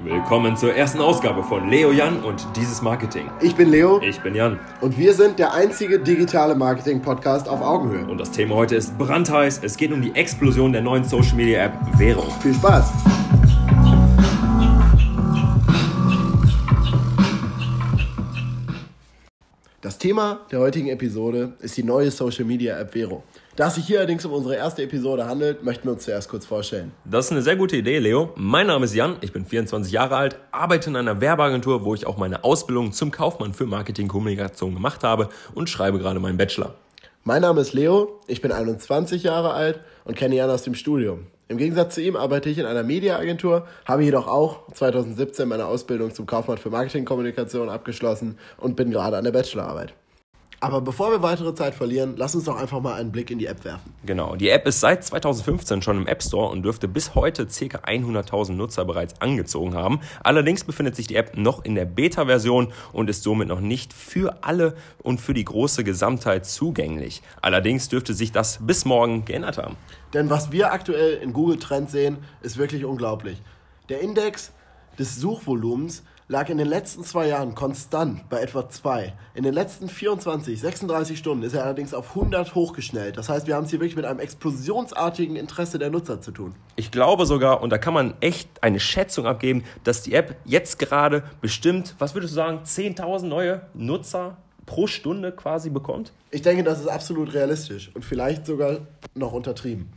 Willkommen zur ersten Ausgabe von Leo Jan und dieses Marketing. Ich bin Leo. Ich bin Jan. Und wir sind der einzige digitale Marketing-Podcast auf Augenhöhe. Und das Thema heute ist brandheiß. Es geht um die Explosion der neuen Social Media App Vero. Viel Spaß! Das Thema der heutigen Episode ist die neue Social Media App Vero. Da es sich hier allerdings um unsere erste Episode handelt, möchten wir uns zuerst kurz vorstellen. Das ist eine sehr gute Idee, Leo. Mein Name ist Jan, ich bin 24 Jahre alt, arbeite in einer Werbeagentur, wo ich auch meine Ausbildung zum Kaufmann für Marketingkommunikation gemacht habe und schreibe gerade meinen Bachelor. Mein Name ist Leo, ich bin 21 Jahre alt und kenne Jan aus dem Studium. Im Gegensatz zu ihm arbeite ich in einer Mediaagentur, habe jedoch auch 2017 meine Ausbildung zum Kaufmann für Marketingkommunikation abgeschlossen und bin gerade an der Bachelorarbeit. Aber bevor wir weitere Zeit verlieren, lass uns doch einfach mal einen Blick in die App werfen. Genau, die App ist seit 2015 schon im App Store und dürfte bis heute ca. 100.000 Nutzer bereits angezogen haben. Allerdings befindet sich die App noch in der Beta-Version und ist somit noch nicht für alle und für die große Gesamtheit zugänglich. Allerdings dürfte sich das bis morgen geändert haben. Denn was wir aktuell in Google Trends sehen, ist wirklich unglaublich. Der Index des Suchvolumens lag in den letzten zwei Jahren konstant bei etwa 2. In den letzten 24, 36 Stunden ist er allerdings auf 100 hochgeschnellt. Das heißt, wir haben es hier wirklich mit einem explosionsartigen Interesse der Nutzer zu tun. Ich glaube sogar, und da kann man echt eine Schätzung abgeben, dass die App jetzt gerade bestimmt, was würdest du sagen, 10.000 neue Nutzer pro Stunde quasi bekommt? Ich denke, das ist absolut realistisch und vielleicht sogar noch untertrieben.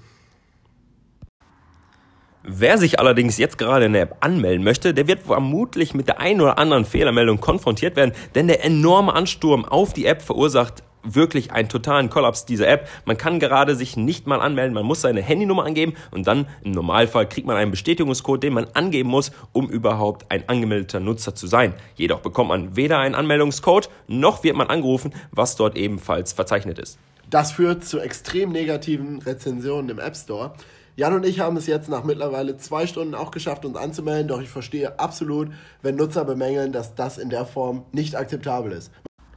Wer sich allerdings jetzt gerade in der App anmelden möchte, der wird vermutlich mit der einen oder anderen Fehlermeldung konfrontiert werden, denn der enorme Ansturm auf die App verursacht wirklich einen totalen Kollaps dieser App. Man kann gerade sich nicht mal anmelden, man muss seine Handynummer angeben und dann im Normalfall kriegt man einen Bestätigungscode, den man angeben muss, um überhaupt ein angemeldeter Nutzer zu sein. Jedoch bekommt man weder einen Anmeldungscode, noch wird man angerufen, was dort ebenfalls verzeichnet ist. Das führt zu extrem negativen Rezensionen im App Store. Jan und ich haben es jetzt nach mittlerweile zwei Stunden auch geschafft, uns anzumelden, doch ich verstehe absolut, wenn Nutzer bemängeln, dass das in der Form nicht akzeptabel ist.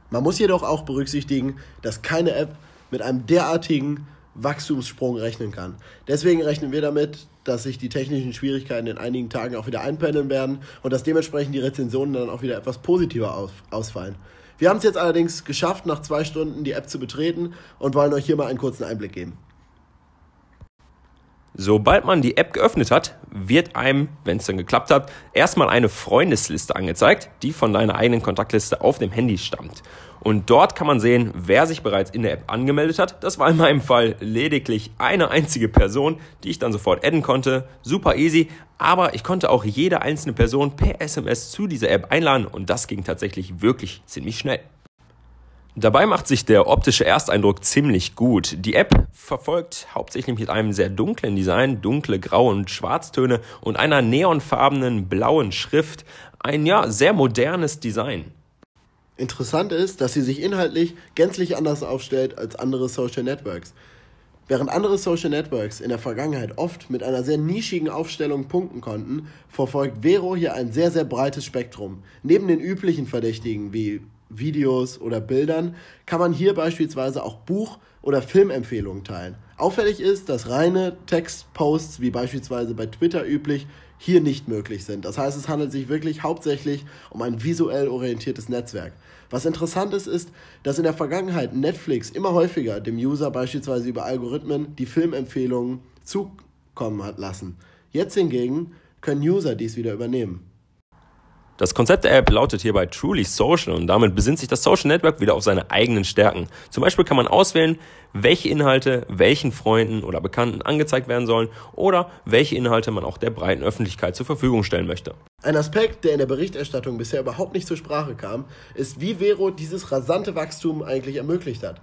Man muss jedoch auch berücksichtigen, dass keine App mit einem derartigen Wachstumssprung rechnen kann. Deswegen rechnen wir damit, dass sich die technischen Schwierigkeiten in einigen Tagen auch wieder einpendeln werden und dass dementsprechend die Rezensionen dann auch wieder etwas positiver ausfallen. Wir haben es jetzt allerdings geschafft, nach zwei Stunden die App zu betreten und wollen euch hier mal einen kurzen Einblick geben. Sobald man die App geöffnet hat, wird einem, wenn es dann geklappt hat, erstmal eine Freundesliste angezeigt, die von deiner eigenen Kontaktliste auf dem Handy stammt. Und dort kann man sehen, wer sich bereits in der App angemeldet hat. Das war in meinem Fall lediglich eine einzige Person, die ich dann sofort adden konnte. Super easy. Aber ich konnte auch jede einzelne Person per SMS zu dieser App einladen und das ging tatsächlich wirklich ziemlich schnell. Dabei macht sich der optische Ersteindruck ziemlich gut. Die App verfolgt hauptsächlich mit einem sehr dunklen Design, dunkle Grau- und Schwarztöne und einer neonfarbenen blauen Schrift. Ein ja sehr modernes Design. Interessant ist, dass sie sich inhaltlich gänzlich anders aufstellt als andere Social Networks. Während andere Social Networks in der Vergangenheit oft mit einer sehr nischigen Aufstellung punkten konnten, verfolgt Vero hier ein sehr, sehr breites Spektrum. Neben den üblichen Verdächtigen wie Videos oder Bildern kann man hier beispielsweise auch Buch- oder Filmempfehlungen teilen. Auffällig ist, dass reine Textposts, wie beispielsweise bei Twitter üblich, hier nicht möglich sind. Das heißt, es handelt sich wirklich hauptsächlich um ein visuell orientiertes Netzwerk. Was interessant ist, ist, dass in der Vergangenheit Netflix immer häufiger dem User beispielsweise über Algorithmen die Filmempfehlungen zukommen hat lassen. Jetzt hingegen können User dies wieder übernehmen. Das Konzept der App lautet hierbei Truly Social und damit besinnt sich das Social Network wieder auf seine eigenen Stärken. Zum Beispiel kann man auswählen, welche Inhalte welchen Freunden oder Bekannten angezeigt werden sollen oder welche Inhalte man auch der breiten Öffentlichkeit zur Verfügung stellen möchte. Ein Aspekt, der in der Berichterstattung bisher überhaupt nicht zur Sprache kam, ist, wie Vero dieses rasante Wachstum eigentlich ermöglicht hat.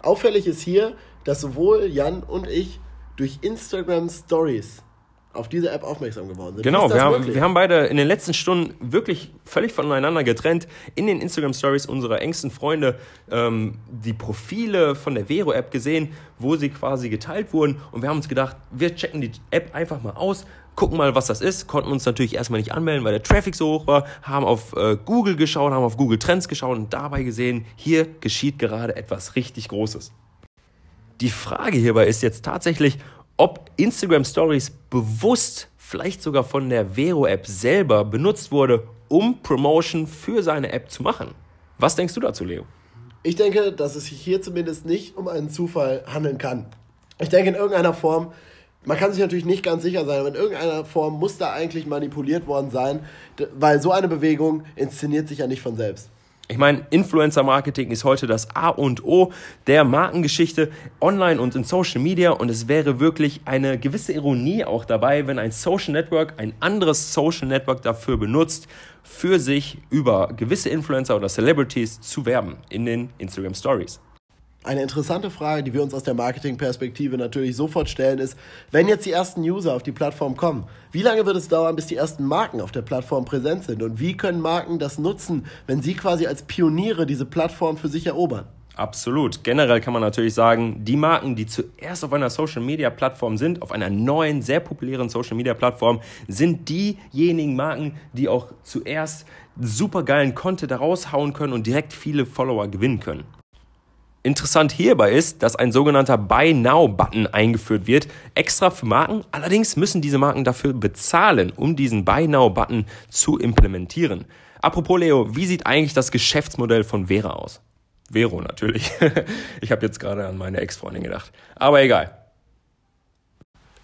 Auffällig ist hier, dass sowohl Jan und ich durch Instagram Stories auf diese App aufmerksam geworden sind. Genau, wir haben, wir haben beide in den letzten Stunden wirklich völlig voneinander getrennt in den Instagram Stories unserer engsten Freunde ähm, die Profile von der Vero-App gesehen, wo sie quasi geteilt wurden und wir haben uns gedacht, wir checken die App einfach mal aus, gucken mal, was das ist, konnten uns natürlich erstmal nicht anmelden, weil der Traffic so hoch war, haben auf äh, Google geschaut, haben auf Google Trends geschaut und dabei gesehen, hier geschieht gerade etwas richtig Großes. Die Frage hierbei ist jetzt tatsächlich, ob Instagram Stories bewusst vielleicht sogar von der Vero-App selber benutzt wurde, um Promotion für seine App zu machen. Was denkst du dazu, Leo? Ich denke, dass es sich hier zumindest nicht um einen Zufall handeln kann. Ich denke, in irgendeiner Form, man kann sich natürlich nicht ganz sicher sein, aber in irgendeiner Form muss da eigentlich manipuliert worden sein, weil so eine Bewegung inszeniert sich ja nicht von selbst. Ich meine, Influencer-Marketing ist heute das A und O der Markengeschichte online und in Social Media und es wäre wirklich eine gewisse Ironie auch dabei, wenn ein Social Network ein anderes Social Network dafür benutzt, für sich über gewisse Influencer oder Celebrities zu werben in den Instagram Stories. Eine interessante Frage, die wir uns aus der Marketingperspektive natürlich sofort stellen, ist, wenn jetzt die ersten User auf die Plattform kommen, wie lange wird es dauern, bis die ersten Marken auf der Plattform präsent sind? Und wie können Marken das nutzen, wenn sie quasi als Pioniere diese Plattform für sich erobern? Absolut. Generell kann man natürlich sagen, die Marken, die zuerst auf einer Social Media Plattform sind, auf einer neuen, sehr populären Social Media Plattform, sind diejenigen Marken, die auch zuerst supergeilen Content daraus hauen können und direkt viele Follower gewinnen können. Interessant hierbei ist, dass ein sogenannter Buy Now-Button eingeführt wird, extra für Marken. Allerdings müssen diese Marken dafür bezahlen, um diesen Buy Now-Button zu implementieren. Apropos Leo, wie sieht eigentlich das Geschäftsmodell von Vera aus? Vero natürlich. ich habe jetzt gerade an meine Ex-Freundin gedacht. Aber egal.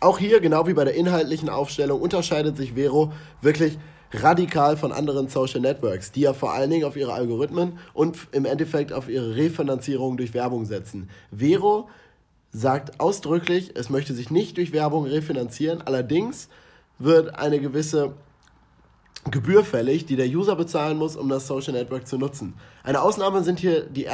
Auch hier, genau wie bei der inhaltlichen Aufstellung, unterscheidet sich Vero wirklich radikal von anderen Social Networks, die ja vor allen Dingen auf ihre Algorithmen und im Endeffekt auf ihre Refinanzierung durch Werbung setzen. Vero sagt ausdrücklich, es möchte sich nicht durch Werbung refinanzieren, allerdings wird eine gewisse Gebühr fällig, die der User bezahlen muss, um das Social Network zu nutzen. Eine Ausnahme sind hier die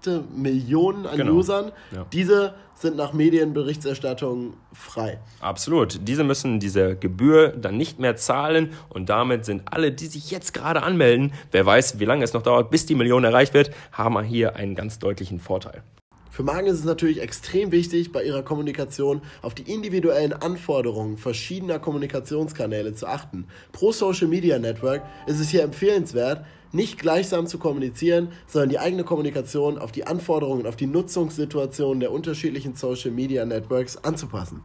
ersten Millionen an genau. Usern. Ja. Diese sind nach Medienberichterstattung frei. Absolut. Diese müssen diese Gebühr dann nicht mehr zahlen und damit sind alle, die sich jetzt gerade anmelden, wer weiß, wie lange es noch dauert, bis die Million erreicht wird, haben hier einen ganz deutlichen Vorteil. Für Marken ist es natürlich extrem wichtig, bei ihrer Kommunikation auf die individuellen Anforderungen verschiedener Kommunikationskanäle zu achten. Pro Social Media Network ist es hier empfehlenswert, nicht gleichsam zu kommunizieren, sondern die eigene Kommunikation auf die Anforderungen, auf die Nutzungssituationen der unterschiedlichen Social Media Networks anzupassen.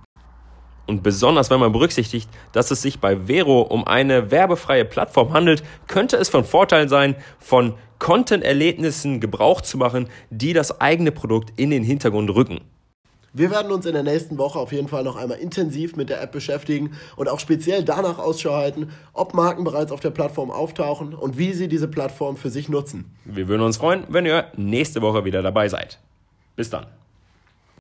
Und besonders wenn man berücksichtigt, dass es sich bei Vero um eine werbefreie Plattform handelt, könnte es von Vorteil sein, von Content-Erlebnissen Gebrauch zu machen, die das eigene Produkt in den Hintergrund rücken. Wir werden uns in der nächsten Woche auf jeden Fall noch einmal intensiv mit der App beschäftigen und auch speziell danach Ausschau halten, ob Marken bereits auf der Plattform auftauchen und wie sie diese Plattform für sich nutzen. Wir würden uns freuen, wenn ihr nächste Woche wieder dabei seid. Bis dann.